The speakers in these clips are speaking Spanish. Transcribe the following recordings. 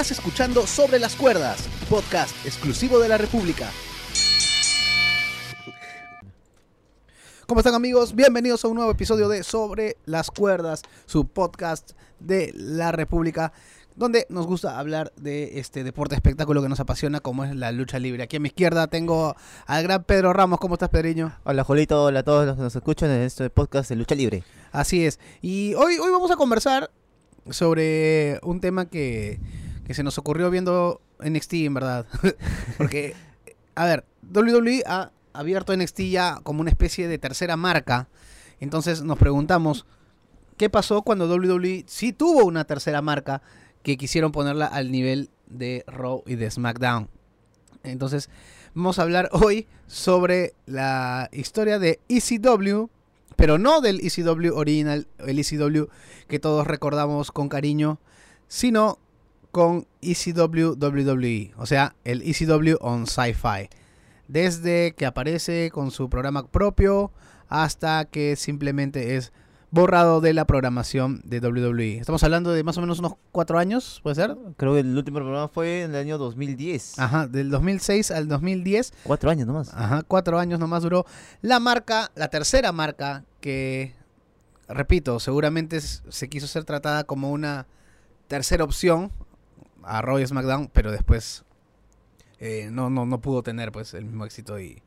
Estás escuchando Sobre las Cuerdas, podcast exclusivo de la República. ¿Cómo están amigos? Bienvenidos a un nuevo episodio de Sobre las Cuerdas, su podcast de la República, donde nos gusta hablar de este deporte espectáculo que nos apasiona, como es la lucha libre. Aquí a mi izquierda tengo al gran Pedro Ramos. ¿Cómo estás, Pedriño? Hola, Jolito. Hola a todos los que nos escuchan en este podcast de lucha libre. Así es. Y hoy, hoy vamos a conversar sobre un tema que, que se nos ocurrió viendo NXT, en verdad. Porque, a ver, WWE ha abierto NXT ya como una especie de tercera marca. Entonces nos preguntamos, ¿qué pasó cuando WWE sí tuvo una tercera marca que quisieron ponerla al nivel de Raw y de SmackDown? Entonces, vamos a hablar hoy sobre la historia de ECW, pero no del ECW original, el ECW que todos recordamos con cariño, sino con ECW WWE, o sea, el ECW on Sci-Fi. Desde que aparece con su programa propio hasta que simplemente es borrado de la programación de WWE. Estamos hablando de más o menos unos cuatro años, ¿puede ser? Creo que el último programa fue en el año 2010. Ajá, del 2006 al 2010. Cuatro años nomás. Ajá, cuatro años nomás duró. La marca, la tercera marca que, repito, seguramente se quiso ser tratada como una tercera opción a Raw y SmackDown, pero después eh, no, no, no pudo tener pues el mismo éxito y,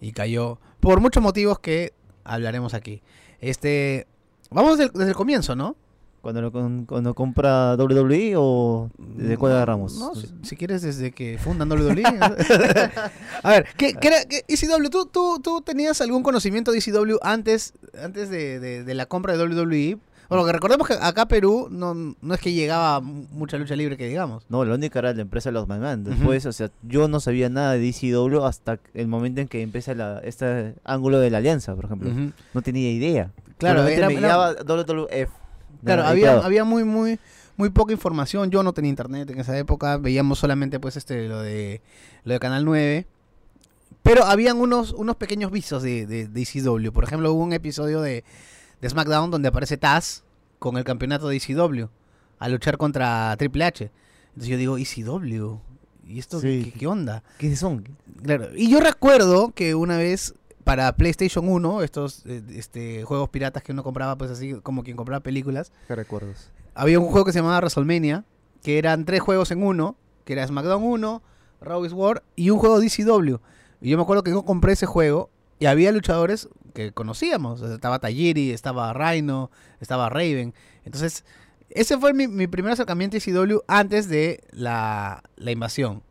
y cayó por muchos motivos que hablaremos aquí. Este, vamos desde el, desde el comienzo, ¿no? Cuando lo, con- cuando compra WWE o desde cuál No, agarramos. No, si, si quieres desde que fundan WWE. a ver, ¿qué, qué era, qué- ECW, ¿tú, tú, tú tenías algún conocimiento de ECW antes, antes de, de- de la compra de WWE? Bueno, que recordemos que acá Perú no, no es que llegaba mu- mucha lucha libre que digamos. No, la única era la empresa Los McMahon. Después, o sea, yo no sabía nada de DCW hasta el momento en que empieza la, este ángulo de la alianza, por ejemplo. No tenía idea. Claro, era- me era- guiaba WWF. Claro, había, había muy, muy, muy poca información. Yo no tenía internet en esa época. Veíamos solamente pues este lo de lo de Canal 9. Pero habían unos, unos pequeños visos de, de, de ECW. Por ejemplo, hubo un episodio de, de SmackDown donde aparece Taz con el campeonato de ECW a luchar contra Triple H. Entonces yo digo, ECW. ¿Y esto Sí. qué, qué onda? ¿Qué son? Claro. Y yo recuerdo que una vez para PlayStation 1, estos eh, este, juegos piratas que uno compraba, pues así como quien compraba películas, ¿Qué recuerdos? había un juego que se llamaba WrestleMania, que eran tres juegos en uno, que era SmackDown 1, Raw is War y un juego DCW. Y yo me acuerdo que yo compré ese juego y había luchadores que conocíamos. Estaba Tajiri, estaba Rhino, estaba Raven. Entonces, ese fue mi, mi primer acercamiento a ECW antes de la, la invasión.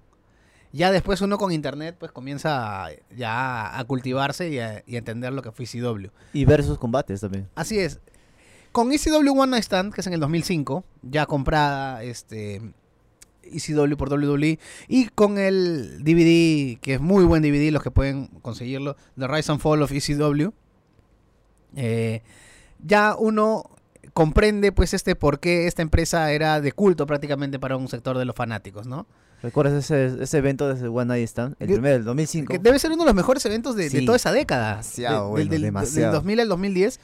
Ya después uno con internet pues comienza ya a cultivarse y a, y a entender lo que fue ECW. Y versus combates también. Así es. Con ECW One Night Stand, que es en el 2005, ya comprada este ECW por WWE, y con el DVD, que es muy buen DVD, los que pueden conseguirlo, The Rise and Fall of ECW, eh, ya uno comprende pues este por qué esta empresa era de culto prácticamente para un sector de los fanáticos, ¿no? ¿Recuerdas ese, ese evento desde One Night Stand? El primero, del 2005. Que debe ser uno de los mejores eventos de, de toda esa década. Demasiado De- bueno, del, demasiado. del 2000 al 2010.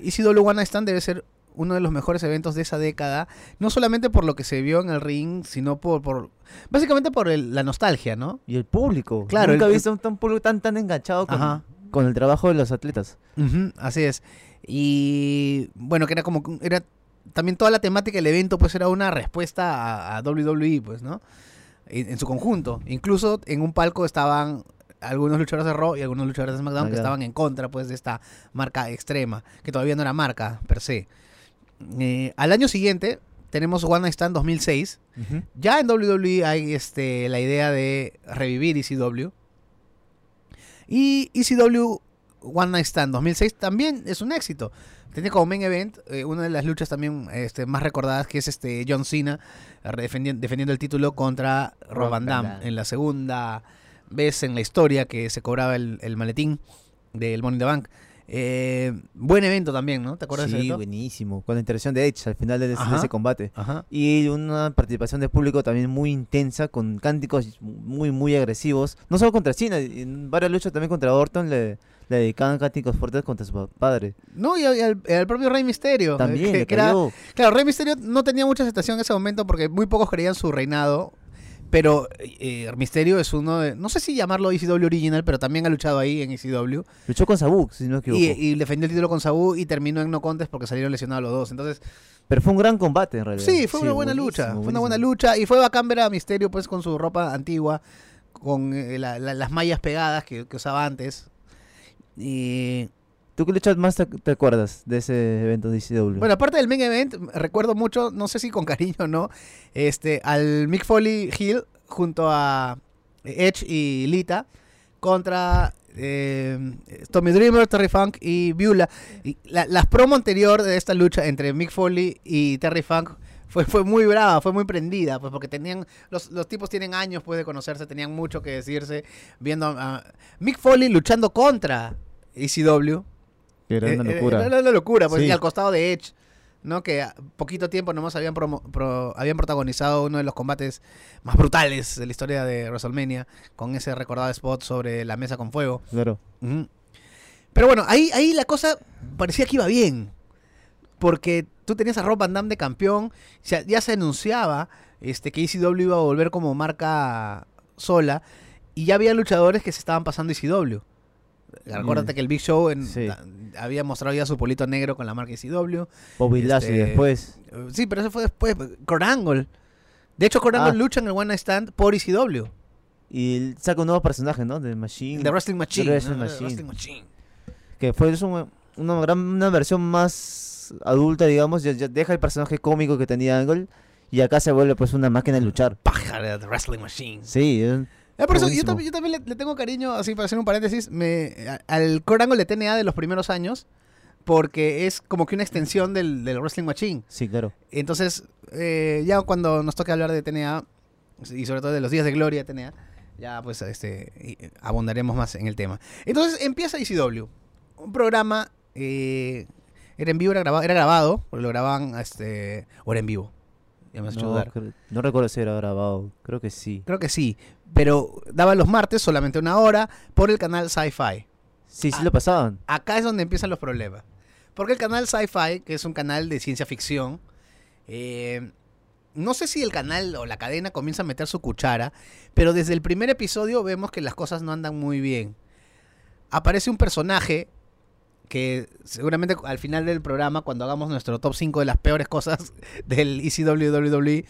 ECW One Night Stand debe ser uno de los mejores eventos de esa década. No solamente por lo que se vio en el ring, sino por... por básicamente por el- la nostalgia, ¿no? Y el público. Claro, Nunca he visto un tan público tan, tan enganchado con, Ajá. con el trabajo de los atletas. Así es. Y bueno, que era como... Era, también toda la temática del evento pues era una respuesta a, a WWE, pues, ¿no? En, en su conjunto. Incluso en un palco estaban algunos luchadores de Raw y algunos luchadores de SmackDown que estaban en contra pues de esta marca extrema, que todavía no era marca per se. Eh, al año siguiente tenemos One Night Stand 2006. Ya en WWE hay este, la idea de revivir ECW. Y ECW One Night Stand 2006 también es un éxito. Tiene como main event eh, una de las luchas también este, más recordadas que es este John Cena defendi- defendiendo el título contra Rob Van Damme. en la segunda vez en la historia que se cobraba el, el maletín del Money in the Bank. Eh, buen evento también, ¿no? ¿Te acuerdas de Sí, eso? buenísimo. Con la intervención de Edge al final de, ese- de combate. Ajá. Y una participación de público también muy intensa, con cánticos muy, muy agresivos. No solo contra Cena, en varias luchas también contra Orton le, Le dedicaban cánticos fuertes contra su pa- padre. No, y al, propio Rey Misterio. También, que- le que era- cayó. claro, Rey Misterio no tenía mucha aceptación en ese momento porque muy pocos creían su reinado. Pero eh, Misterio es uno de. No sé si llamarlo ECW original, pero también ha luchado ahí en ECW. Luchó con Sabu, si no me equivoco. Y, y defendió el título con Sabu y terminó en no contest porque salieron lesionados los dos. Entonces, Pero fue un gran combate en realidad. sí, fue una buena lucha. buenísimo, Fue una buena lucha. Y fue bacán ver a Misterio pues con su ropa antigua, con eh, la- la- las mallas pegadas que, que usaba antes. Y ¿Tú qué luchas más te, te acuerdas de ese evento de ECW? Bueno, aparte del main event, recuerdo mucho, no sé si con cariño o no, este, al Mick Foley Hill junto a Edge y Lita contra eh, Tommy Dreamer, Terry Funk y. Y la, las promo anterior de esta lucha entre Mick Foley y Terry Funk fue, fue muy brava, fue muy prendida, pues porque tenían, los, los tipos tienen años pues de conocerse, tenían mucho que decirse, viendo a Mick Foley luchando contra ECW. Que era una Eh, eh, locura. Era una locura, pues, Sí. y al costado de Edge, ¿no? Que a poquito tiempo nomás habían, promo- pro- habían protagonizado uno de los combates más brutales de la historia de WrestleMania, con ese recordado spot sobre la mesa con fuego. Claro. Pero bueno, ahí, ahí la cosa parecía que iba bien. Porque tú tenías a Rob Van Damme de campeón, ya, ya se anunciaba este, que ECW iba a volver como marca sola, y ya había luchadores que se estaban pasando ECW. Acuérdate Mm. que el Big Show en- Sí. Había mostrado ya su polito negro con la marca ECW. Bobby Este, Lashley después. Eh, Sí, pero eso fue después. Kurt Angle. De hecho, Kurt Ah. Lucha en el One Night Stand por ECW. Y él saca un nuevo personaje, ¿no? De Machine. The Wrestling Machine. The Wrestling ¿no? The Machine. Wrestling Machine. Que fue un- una, gran, una versión más adulta, digamos. Ya, ya deja el personaje cómico que tenía Angle. Y acá se vuelve pues una máquina de luchar. Paja de The Wrestling Machine. Sí, es- Eh, por eso yo también, yo también le, le tengo cariño, así para hacer un paréntesis, me, a- al Kurt Angle de TNA de los primeros años, porque es como que una extensión del, del Wrestling Machine. sí, claro. Entonces, eh, ya cuando nos toque hablar de TNA, y sobre todo de los días de gloria de TNA, ya pues este y- abundaremos más en el tema. Entonces empieza ECW, un programa, eh, era en vivo, era grabado, era grabado, porque lo grababan, este, o era en vivo. Me No, recuerdo si era grabado. Creo que sí. Creo que sí, pero daba los martes solamente una hora por el canal Sci-Fi. Sí, sí Ah. lo pasaban. Acá es donde empiezan los problemas. Porque el canal Sci-Fi, que es un canal de ciencia ficción, eh, no sé si el canal o la cadena comienza a meter su cuchara, pero desde el primer episodio vemos que las cosas no andan muy bien. Aparece un personaje que seguramente al final del programa, cuando hagamos nuestro top 5 de las peores cosas del E ECW WWE,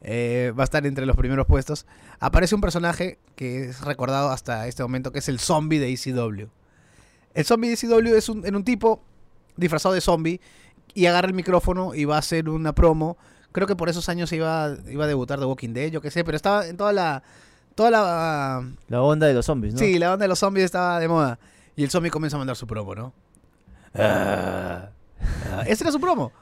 eh, va a estar entre los primeros puestos. Aparece un personaje que es recordado hasta este momento, que es el zombie de ECW. El zombie de ECW es un, en un tipo disfrazado de zombie y agarra el micrófono y va a hacer una promo. Creo que por esos años iba, iba a debutar The Walking Dead, yo qué sé, pero estaba en toda la... Toda la... La onda de los zombies, ¿no? Sí, la banda de los zombies estaba de moda. Y el zombie comienza a mandar su promo, ¿no? Ah, ah, ese era su promo.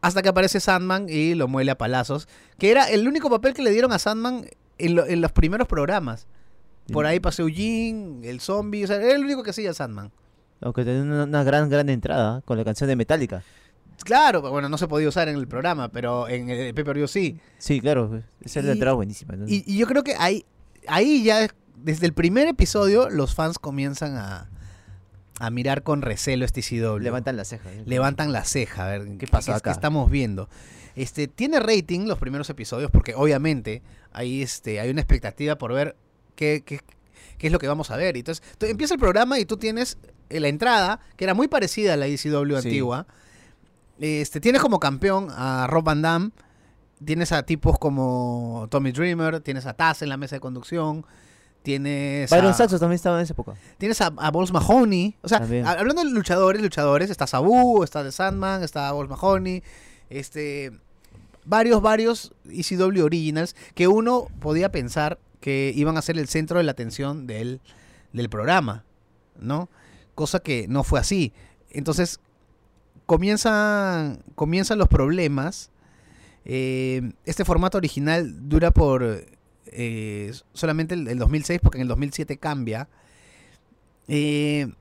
Hasta que aparece Sandman y lo muele a palazos. Que era el único papel que le dieron a Sandman en, lo- en los primeros programas. Por ahí pasó Eugene, el zombie. O sea, era el único que hacía Sandman. Aunque tenía una, una gran, gran entrada con la canción de Metallica. Claro, bueno, no se podía usar en el programa, pero en el pay-per-view sí. Sí, claro. Esa es la entrada buenísima. ¿no? Y, y yo creo que ahí, ahí ya, desde el primer episodio, los fans comienzan a, a mirar con recelo este CW. Levantan la ceja. ¿eh? levantan la ceja, a ver qué qué- acá? qué estamos viendo. Este, tiene rating los primeros episodios porque obviamente hay, este, hay una expectativa por ver qué, qué- qué es lo que vamos a ver. Entonces, tú- empieza el programa y tú tienes eh, la entrada, que era muy parecida a la ECW Sí. antigua. Este, tienes como campeón a Rob Van Damme, tienes a tipos como Tommy Dreamer, tienes a Taz en la mesa de conducción, tienes Byron a- también estaba en esa época. Tienes a, a Balls Mahoney. O sea, a- hablando de luchadores, luchadores, está Sabu, está The Sandman, está Balls Mahoney, este varios, varios ECW Originals que uno podía pensar que iban a ser el centro de la atención del, del programa, ¿no? Cosa que no fue así. Entonces, comienzan, comienzan los problemas. Eh, este formato original dura por eh, solamente el, el 2006 porque en el 2007 cambia. Eh,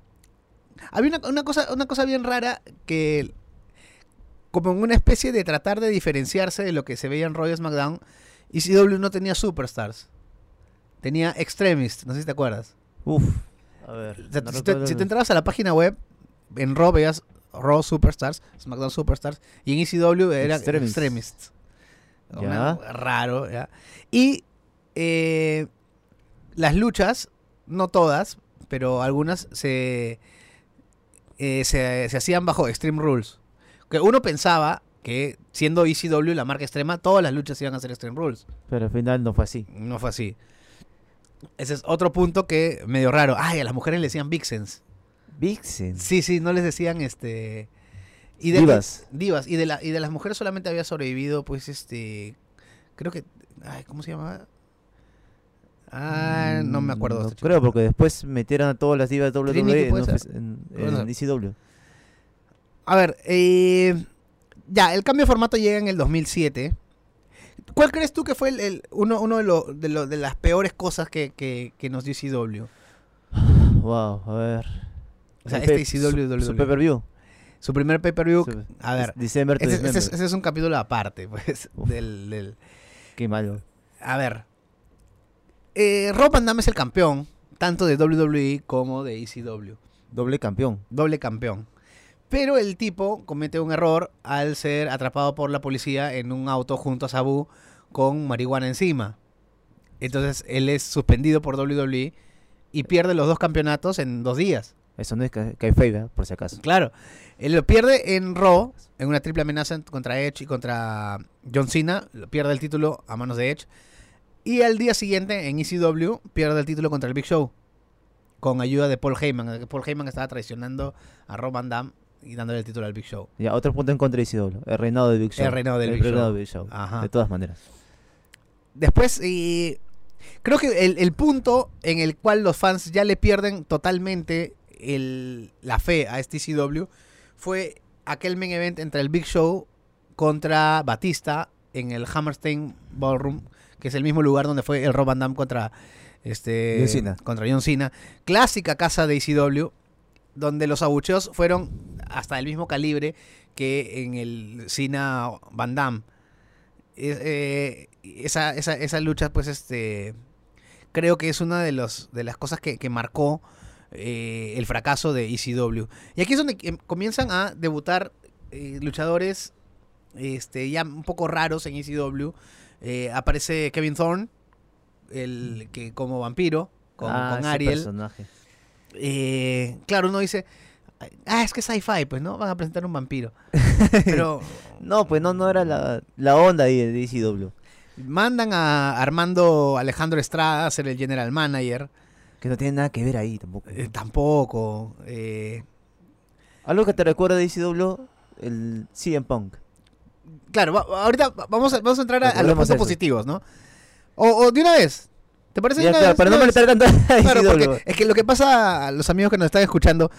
había una, una cosa, una cosa bien rara que como en una especie de tratar de diferenciarse de lo que se veía en Royal SmackDown, ECW no tenía superstars. Tenía extremists, no sé si te acuerdas. Uf. A ver. O sea, no si, te, si entrabas a la página web, en Raw veías Raw Superstars, SmackDown Superstars, y en ECW era. Ya. Una- raro, ¿ya? Y eh, las luchas, no todas, pero algunas se, eh, se, se hacían bajo Extreme Rules. Que uno pensaba que siendo ECW la marca extrema, todas las luchas iban a ser Extreme Rules. Pero al final no fue así. No fue así. Ese es otro punto que medio raro. Ay, a las mujeres le decían vixens. Vixen. Sí, sí, no les decían este. Y de, Divas. Divas. Y de, la, y de las mujeres solamente había sobrevivido, pues, este. Creo que. Ay, ¿cómo se llamaba? Ah, no me acuerdo. No este creo, porque después metieron a todas las divas de WWE en, en. ECW. A ver, eh, ya, el cambio de formato llega en el 2007. ¿Cuál crees tú que fue el, el- uno, uno de, lo- de, lo- de las peores cosas que, que, que nos dio ECW? Wow, a ver. O sea, El este ECW, su, su WWE. pay-per-view. Su primer pay-per-view. A ver, December ese, ese es, Dismember. ese es un capítulo aparte, pues, Uf. del, del- Qué malo. A ver. Eh, Rob Van Damme es el campeón, tanto de WWE como de ECW. Doble campeón. Doble campeón. Pero el tipo comete un error al ser atrapado por la policía en un auto junto a Sabu con marihuana encima. Entonces él es suspendido por WWE y pierde los dos campeonatos en dos días. Eso no es que ¿eh? por si acaso. Claro. Él lo pierde en Raw, en una triple amenaza en- contra Edge y contra John Cena. Pierde el título a manos de Edge. Y al día siguiente, en ECW, pierde el título contra el Big Show. Con ayuda de Paul Heyman. que Paul Heyman estaba traicionando a Rob Van Damme y dándole el título al Big Show. Ya, otro punto en contra de ECW. El reinado de Big Show. El reinado del El Big reinado Show. de Big Show. Ajá. De todas maneras. Después, eh, creo que el, el punto en el cual los fans ya le pierden totalmente el- la fe a este ECW fue aquel main event entre el Big Show contra Batista en el Hammerstein Ballroom, que es el mismo lugar donde fue el Rob Van Damme contra este John Cena. contra John Cena. Clásica casa de ECW, donde los abucheos fueron hasta el mismo calibre que en el Cena Van Damme. Es- eh, esa, esa, esa lucha, pues, este, creo que es una de, los, de las cosas que, que marcó eh, el fracaso de ECW. Y aquí es donde em- comienzan a debutar eh, luchadores este, ya un poco raros en ECW. Eh, aparece Kevin Thorne, el que como vampiro, con, Ah, con Ariel. personaje. Eh, claro, uno dice, ah, es que es sci-fi, pues, ¿no? Van a presentar un vampiro. Pero No, pues no, no era la, la onda ahí de ECW. mandan a Armando Alejandro Estrada a ser el general manager. Que no tiene nada que ver ahí tampoco. Eh, tampoco. eh, Algo que te recuerda de ECW, el CM Punk. Claro, ahorita va- vamos a, vamos a entrar a, a los puntos eso. positivos, ¿no? O, o de una vez. ¿Te parece Ya, una claro, vez? para no molestar tanto Claro, porque es que lo que pasa a los amigos que nos están escuchando,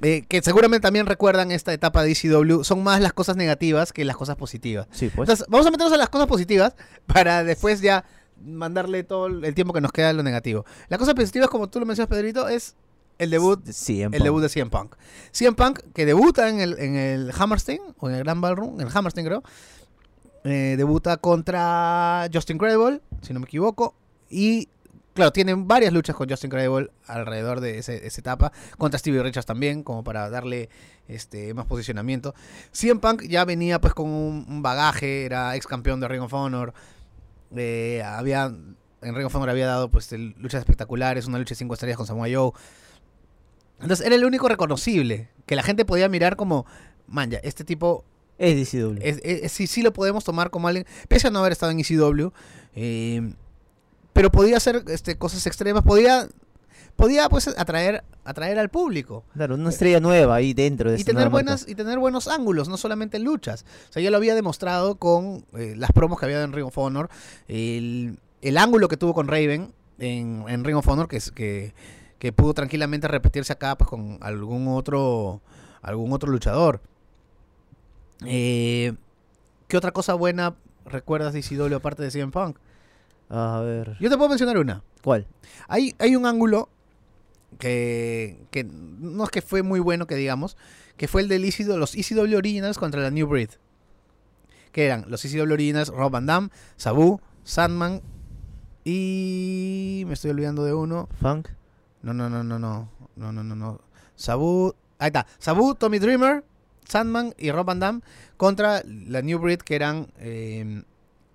eh, que seguramente también recuerdan esta etapa de ECW, son más las cosas negativas que las cosas positivas. Sí, pues. Entonces, vamos a meternos a las cosas positivas para después ya mandarle todo el tiempo que nos queda a lo negativo. Las cosas positivas, como tú lo mencionas, Pedrito, es el debut, CM el debut de CM Punk. CM Punk, que debuta en el, en el Hammerstein, o en el Grand Ballroom, en el Hammerstein creo, eh, debuta contra Justin Credible, si no me equivoco, y claro, tienen varias luchas con Justin Credible alrededor de ese- esa etapa, contra Stevie Richards también, como para darle este más posicionamiento. CM Punk ya venía pues con un, un bagaje, era ex campeón de Ring of Honor, eh, había en Ring of Honor había dado pues el- luchas espectaculares, una lucha de 5 estrellas con Samoa Joe. Entonces era el único reconocible, que la gente podía mirar como, man, ya, este tipo Es de ECW. es- es- sí, sí lo podemos tomar como alguien, pese a no haber estado en ECW, eh, pero podía hacer este, cosas extremas, podía, podía pues atraer, atraer al público Claro, una estrella nueva ahí dentro de y tener marca. buenas y tener buenos ángulos, no solamente en luchas. O sea, ya lo había demostrado con eh, las promos que había dado en Ring of Honor, el, el ángulo que tuvo con Raven en, en Ring of Honor, que, es, que, que pudo tranquilamente repetirse acá pues, con algún otro, algún otro luchador. Eh, ¿Qué otra cosa buena recuerdas de ECW aparte de CM Punk? A ver. Yo te puedo mencionar una. ¿Cuál? Hay, hay un ángulo que, que no es que fue muy bueno que digamos, que fue el del ECW, los ECW Originals contra la New Breed. Que eran los ECW Originals, Rob Van Damme, Sabu, Sandman y... me estoy olvidando de uno. Funk. No, no, no, no, no. No, no, no, no. Sabu. Ahí está. Sabu, Tommy Dreamer, Sandman y Rob Van Damme contra la New Breed que eran eh,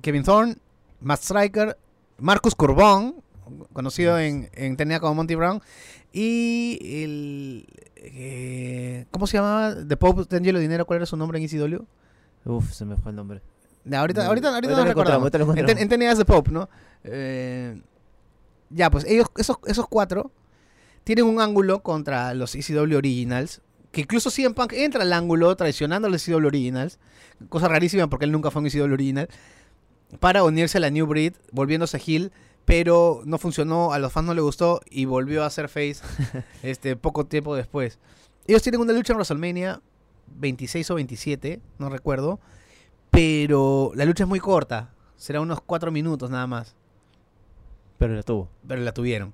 Kevin Thorne, Matt Striker, Marcus Curbón, conocido en, en TNA como Monty Brown, y el. eh, ¿Cómo se llamaba? The Pope D'Angelo Dinero, ¿cuál era su nombre en ECW? Uf, se me fue el nombre. Ahorita, No, ahorita, ahorita ahorita nos lo recordamos. ahorita lo En, en TNA es The Pope, ¿no? Eh, ya, pues ellos, esos, esos cuatro tienen un ángulo contra los ECW Originals. Que incluso CM Punk entra al ángulo traicionando los ECW Originals. Cosa rarísima porque él nunca fue un ECW Original. Para unirse a la New Breed, volviéndose heel. Pero no funcionó, a los fans no le gustó y volvió a ser face este, poco tiempo después. Ellos tienen una lucha en WrestleMania 26 o 27, no recuerdo. Pero la lucha es muy corta. Será unos 4 minutos nada más. Pero la tuvo. Pero la tuvieron.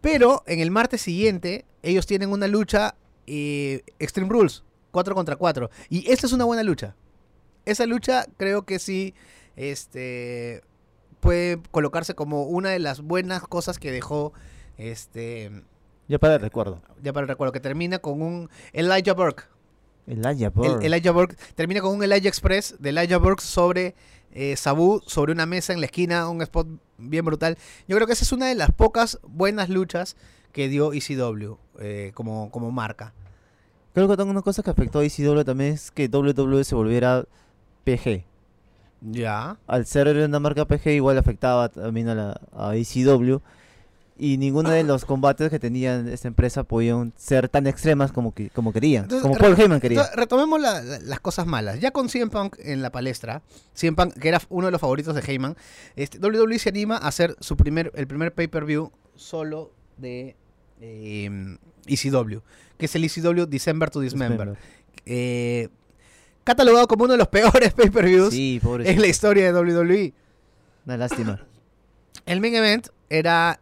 Pero en el martes siguiente, ellos tienen una lucha eh, Extreme Rules, 4 contra 4. Y esta es una buena lucha. Esa lucha creo que sí este, puede colocarse como una de las buenas cosas que dejó este, Ya para el recuerdo. ya para el recuerdo, que termina con un Elijah Burke. Elijah El, Burke. Elijah Burke termina con un Elijah Express de Elijah Burke sobre eh, Sabu, sobre una mesa en la esquina, un spot bien brutal. Yo creo que esa es una de las pocas buenas luchas que dio ECW eh, como, como marca. Creo que una cosa que afectó a ECW también es que WWE se volviera PG. Ya. Al ser una marca PG igual afectaba también a, la, a ECW. Y ninguno de los combates que tenían esta empresa podían ser tan extremas como, que, como querían. Entonces, como Paul Heyman quería. Entonces, retomemos la- la- las cosas malas. Ya con CM Punk en la palestra, CM Punk, que era uno de los favoritos de Heyman, este, WWE se anima a hacer su primer, el primer pay-per-view solo de eh, ECW, que es el ECW December to Dismember. eh, catalogado como uno de los peores pay-per-views Sí, en la historia de WWE. Una lástima. El main event era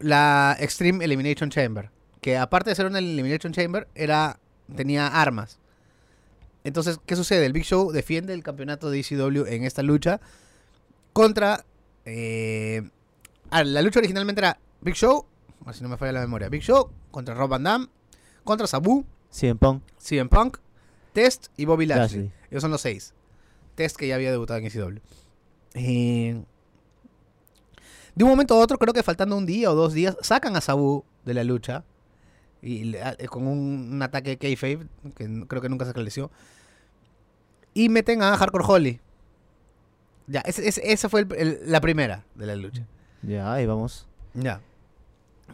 la Extreme Elimination Chamber, que aparte de ser una Elimination Chamber, era tenía armas. Entonces, ¿qué sucede? El Big Show defiende el campeonato de ECW en esta lucha contra... eh, ah, la lucha originalmente era Big Show, así no me falla la memoria, Big Show contra Rob Van Damme, contra Sabu, CM Punk, CM Punk, Test y Bobby Lashley. Lashley. Esos son los seis. Test que ya había debutado en ECW. Eh, de un momento a otro, creo que faltando un día o dos días, sacan a Sabu de la lucha. Y le- a- eh, con un, un ataque de kayfabe, que creo que nunca se esclareció. Y meten a Hardcore Holly. Ya, ese- ese- esa fue el- el- la primera de la lucha. Ya, ahí vamos. Ya.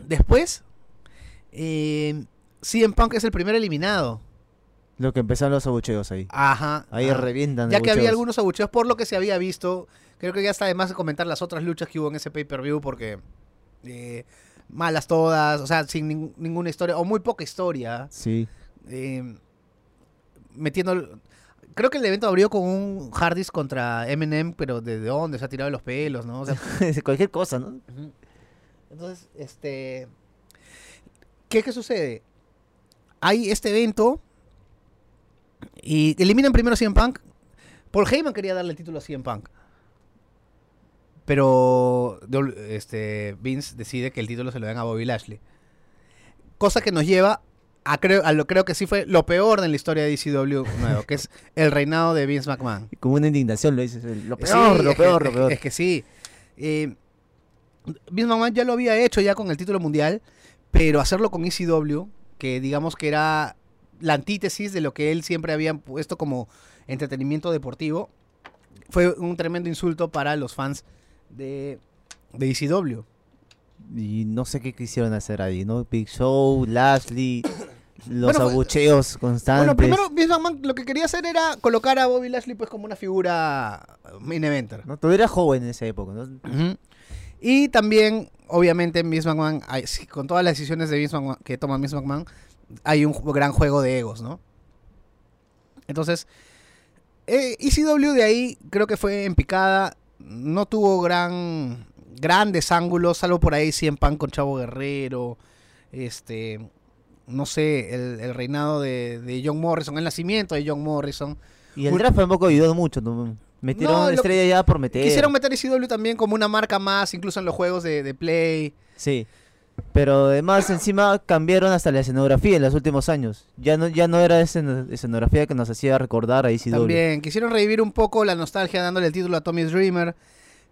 Después, eh, CM Punk es el primer eliminado. Lo que empezaron los abucheos ahí. Ajá. Ahí ajá. revientan. Ya que había algunos abucheos por lo que se había visto. Creo que ya está de más de comentar las otras luchas que hubo en ese pay-per-view porque eh, malas todas, o sea, sin nin- ninguna historia o muy poca historia. Sí. eh, metiendo... Creo que el evento abrió con un Hardys contra Eminem, pero ¿de dónde? Se ha tirado de los pelos, ¿no? O sea, Cualquier cosa, ¿no? Entonces, este. ¿Qué, qué sucede? Hay este evento. Y eliminan primero a CM Punk. Paul Heyman quería darle el título a CM Punk. Pero este, Vince decide que el título se lo den a Bobby Lashley. Cosa que nos lleva a, creo, a lo creo que sí fue lo peor de la historia de ECW nuevo, que es el reinado de Vince McMahon. Y Con una indignación lo dices. Lo Sí, peor, lo es peor, lo es- peor. Es que sí. Eh, Vince McMahon ya lo había hecho ya con el título mundial, pero hacerlo con ECW, que digamos que era la antítesis de lo que él siempre había puesto como entretenimiento deportivo, fue un tremendo insulto para los fans de, de E ECW. Y no sé qué quisieron hacer ahí, ¿no? Big Show, Lashley, los Bueno, abucheos constantes. Bueno, primero Vince McMahon lo que quería hacer era colocar a Bobby Lashley pues como una figura main eventer. ¿no? Todavía era joven en esa época, ¿no? Y también, obviamente, Vince McMahon, con todas las decisiones de Vince McMahon, que toma Vince McMahon, hay un gran juego de egos, ¿no? Entonces, eh, ECW de ahí creo que fue en picada, no tuvo gran grandes ángulos, salvo por ahí 100 Pan con Chavo Guerrero, este, no sé, el, el reinado de, de John Morrison, el nacimiento de John Morrison. Y el draft tampoco ayudó mucho. ¿no? Metieron No, estrella ya por meter. Quisieron meter ECW también como una marca más, incluso en los juegos de, de Play. Sí. Pero además encima cambiaron hasta la escenografía en los últimos años. Ya no, ya no era esa escenografía que nos hacía recordar a ECW. También quisieron revivir un poco la nostalgia dándole el título a Tommy Dreamer,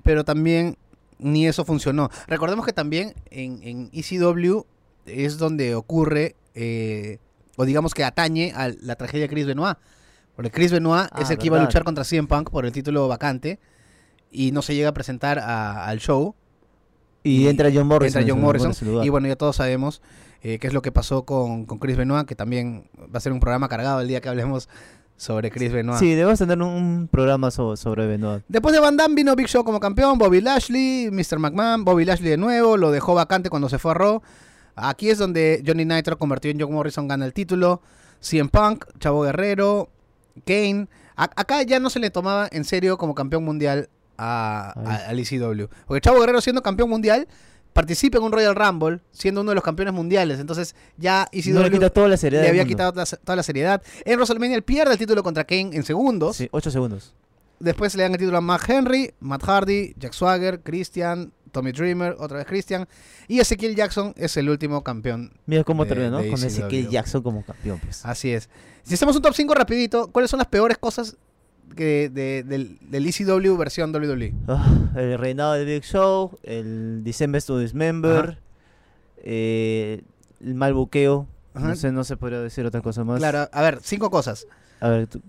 pero también ni eso funcionó. Recordemos que también en, en ECW es donde ocurre, eh, o digamos que atañe a la tragedia de Chris Benoit. Porque Chris Benoit Ah, es el que iba a luchar contra CM Punk por el título vacante y no se llega a presentar a- al show. Y, Y entra John Morrison. Entra John. Y bueno, ya todos sabemos eh, qué es lo que pasó con, con Chris Benoit, que también va a ser un programa cargado el día que hablemos sobre Chris Benoit. Sí, debemos tener un, un programa so- sobre Benoit. Después de Van Damme vino Big Show como campeón, Bobby Lashley, Mr. McMahon, Bobby Lashley de nuevo, lo dejó vacante cuando se fue a Raw. Aquí es donde Johnny Nitro convertido en John Morrison, gana el título. CM Punk, Chavo Guerrero, Kane. A- acá ya no se le tomaba en serio como campeón mundial a, Ay. a- al ECW. Porque Chavo Guerrero siendo campeón mundial participa en un Royal Rumble, siendo uno de los campeones mundiales. Entonces ya ECW No le quita toda la seriedad. le había quitado toda la seriedad. En WrestleMania él pierde el título contra Kane en segundos. Sí, 8 segundos. Después le dan el título a Matt Henry, Matt Hardy, Jack Swagger, Christian, Tommy Dreamer, otra vez Christian. Y Ezequiel Jackson es el último campeón. Mira cómo de- terminó, ¿no? de Con. Ezequiel Jackson como campeón, pues. Así es. Si hacemos un top 5 rapidito, ¿cuáles son las peores cosas que de- del, del ECW versión WWE? Ah, el reinado de Big Show, el December to Dismember, eh, el mal buqueo. Ajá. No sé, no se podría decir otra cosa más. Claro, a ver, cinco cosas. A ver, tú-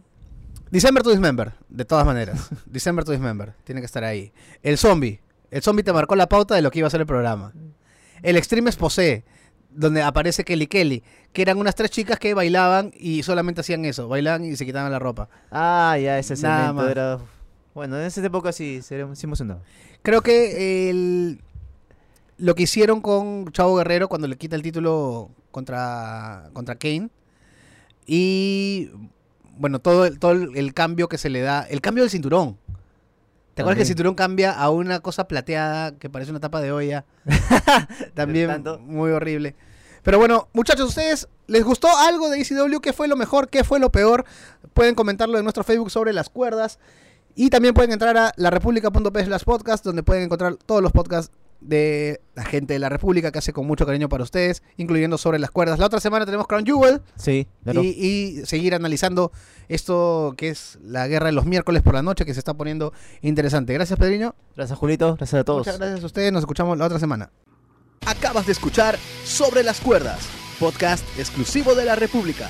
December to Dismember, de todas maneras. December to Dismember, tiene que estar ahí. El zombie. El zombie te marcó la pauta de lo que iba a ser el programa. El Extreme Exposé, donde aparece Kelly Kelly, que eran unas tres chicas que bailaban y solamente hacían eso, bailaban y se quitaban la ropa. Ah, ya, ese Nada segmento más. era... Bueno, en esa época sí, sí, emocionado. Creo que el, lo que hicieron con Chavo Guerrero cuando le quita el título contra, contra Kane y bueno, todo, el, todo el cambio que se le da, el cambio del cinturón. ¿Te acuerdas que el cinturón cambia a una cosa plateada que parece una tapa de olla? También muy horrible. Pero bueno, muchachos, ¿ustedes les gustó algo de ECW? ¿Qué fue lo mejor? ¿Qué fue lo peor? Pueden comentarlo en nuestro Facebook sobre las cuerdas. Y también pueden entrar a larepublica.p slash podcast, donde pueden encontrar todos los podcasts de la gente de la República que hace con mucho cariño para ustedes, incluyendo sobre las cuerdas. La otra semana tenemos Crown Jewel Sí, claro. y, y seguir analizando esto que es la guerra de los miércoles por la noche, que se está poniendo interesante. Gracias, Pedriño. Gracias, Julito. Gracias a todos. Muchas gracias a ustedes. Nos escuchamos la otra semana. Acabas de escuchar Sobre las Cuerdas, podcast exclusivo de la República.